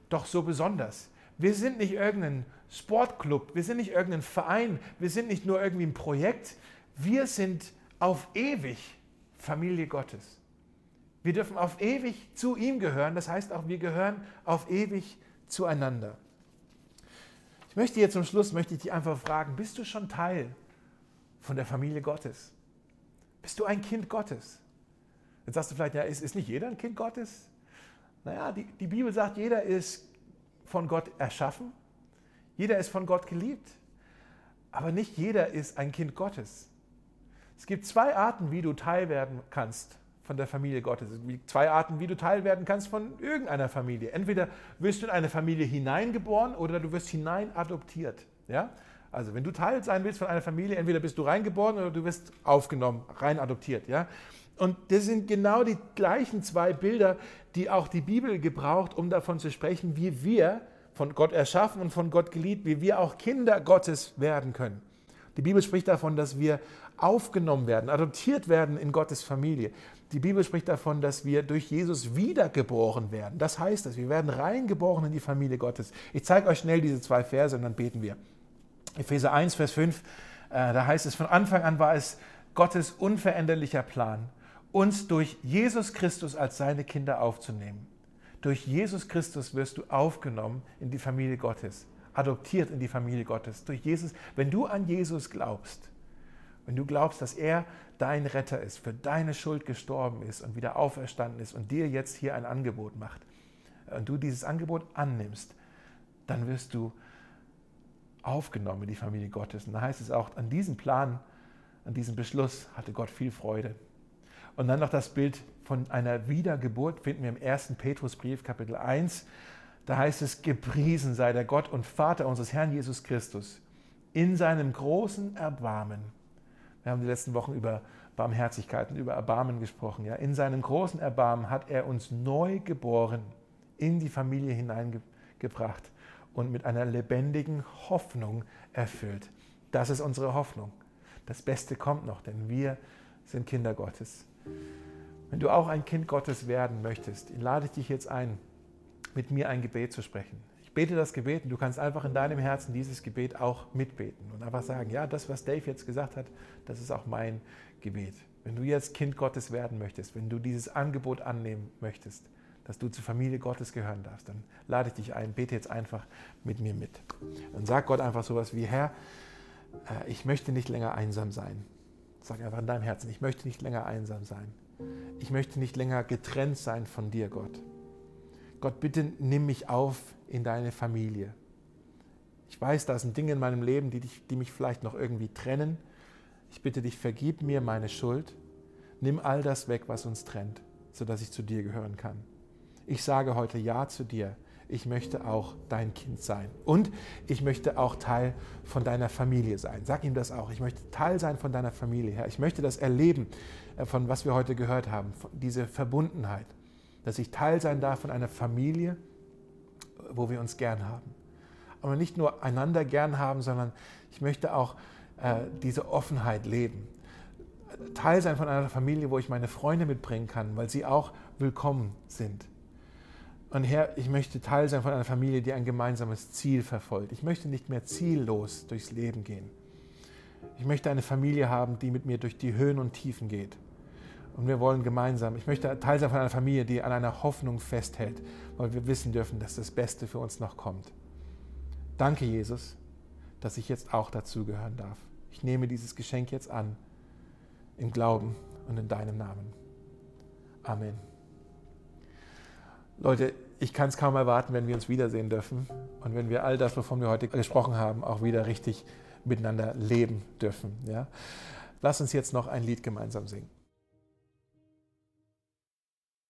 doch so besonders. Wir sind nicht irgendein Sportclub, wir sind nicht irgendein Verein, wir sind nicht nur irgendwie ein Projekt, wir sind auf ewig Familie Gottes. Wir dürfen auf ewig zu ihm gehören, das heißt auch, wir gehören auf ewig zueinander. Ich möchte jetzt zum Schluss, möchte ich dich einfach fragen, bist du schon Teil von der Familie Gottes? Bist du ein Kind Gottes? Jetzt sagst du vielleicht, ja, ist, ist nicht jeder ein Kind Gottes? Naja, die, die Bibel sagt, jeder ist von Gott erschaffen, jeder ist von Gott geliebt, aber nicht jeder ist ein Kind Gottes. Es gibt zwei Arten, wie du Teil werden kannst von der Familie Gottes. Es gibt zwei Arten, wie du Teil werden kannst von irgendeiner Familie. Entweder wirst du in eine Familie hineingeboren oder du wirst hinein adoptiert. Ja? Also wenn du Teil sein willst von einer Familie, entweder bist du reingeboren oder du wirst aufgenommen, rein adoptiert. Ja? Und das sind genau die gleichen zwei Bilder, die auch die Bibel gebraucht, um davon zu sprechen, wie wir von Gott erschaffen und von Gott geliebt, wie wir auch Kinder Gottes werden können. Die Bibel spricht davon, dass wir aufgenommen werden, adoptiert werden in Gottes Familie. Die Bibel spricht davon, dass wir durch Jesus wiedergeboren werden. Das heißt, dass wir werden reingeboren in die Familie Gottes. Ich zeige euch schnell diese zwei Verse und dann beten wir. Epheser 1, Vers 5, äh, da heißt es, von Anfang an war es Gottes unveränderlicher Plan, uns durch Jesus Christus als seine Kinder aufzunehmen. Durch Jesus Christus wirst du aufgenommen in die Familie Gottes, adoptiert in die Familie Gottes. Durch Jesus, wenn du an Jesus glaubst, wenn du glaubst, dass er dein Retter ist, für deine Schuld gestorben ist und wieder auferstanden ist und dir jetzt hier ein Angebot macht und du dieses Angebot annimmst, dann wirst du aufgenommen in die Familie Gottes. Und da heißt es auch, an diesem Plan, an diesem Beschluss hatte Gott viel Freude. Und dann noch das Bild von einer Wiedergeburt finden wir im 1. Petrusbrief, Kapitel 1. Da heißt es, gepriesen sei der Gott und Vater unseres Herrn Jesus Christus in seinem großen Erbarmen wir haben die letzten Wochen über Barmherzigkeiten, über Erbarmen gesprochen. Ja. In seinem großen Erbarmen hat er uns neu geboren, in die Familie hineingebracht und mit einer lebendigen Hoffnung erfüllt. Das ist unsere Hoffnung. Das Beste kommt noch, denn wir sind Kinder Gottes. Wenn du auch ein Kind Gottes werden möchtest, lade ich dich jetzt ein, mit mir ein Gebet zu sprechen bete das Gebet und du kannst einfach in deinem Herzen dieses Gebet auch mitbeten und einfach sagen, ja, das, was Dave jetzt gesagt hat, das ist auch mein Gebet. Wenn du jetzt Kind Gottes werden möchtest, wenn du dieses Angebot annehmen möchtest, dass du zur Familie Gottes gehören darfst, dann lade ich dich ein, bete jetzt einfach mit mir mit. Und sag Gott einfach sowas wie, Herr, äh, ich möchte nicht länger einsam sein. Sag einfach in deinem Herzen, ich möchte nicht länger einsam sein. Ich möchte nicht länger getrennt sein von dir, Gott. Gott, bitte nimm mich auf in deine Familie. Ich weiß, da sind Dinge in meinem Leben, die, dich, die mich vielleicht noch irgendwie trennen. Ich bitte dich, vergib mir meine Schuld. Nimm all das weg, was uns trennt, sodass ich zu dir gehören kann. Ich sage heute Ja zu dir. Ich möchte auch dein Kind sein. Und ich möchte auch Teil von deiner Familie sein. Sag ihm das auch. Ich möchte Teil sein von deiner Familie, Herr. Ich möchte das erleben, äh, von was wir heute gehört haben, diese Verbundenheit. Dass ich Teil sein darf von einer Familie, wo wir uns gern haben aber nicht nur einander gern haben, sondern ich möchte auch äh, diese Offenheit leben. Teil sein von einer Familie, wo ich meine Freunde mitbringen kann, weil sie auch willkommen sind. Und Herr, ich möchte Teil sein von einer Familie, die ein gemeinsames Ziel verfolgt. Ich möchte nicht mehr ziellos durchs Leben gehen. Ich möchte eine Familie haben, die mit mir durch die Höhen und Tiefen geht. Und wir wollen gemeinsam, ich möchte Teil sein von einer Familie, die an einer Hoffnung festhält, weil wir wissen dürfen, dass das Beste für uns noch kommt. Danke, Jesus, dass ich jetzt auch dazugehören darf. Ich nehme dieses Geschenk jetzt an, im Glauben und in deinem Namen. Amen. Leute, ich kann es kaum erwarten, wenn wir uns wiedersehen dürfen und wenn wir all das, wovon wir heute gesprochen haben, auch wieder richtig miteinander leben dürfen. Ja? Lass uns jetzt noch ein Lied gemeinsam singen.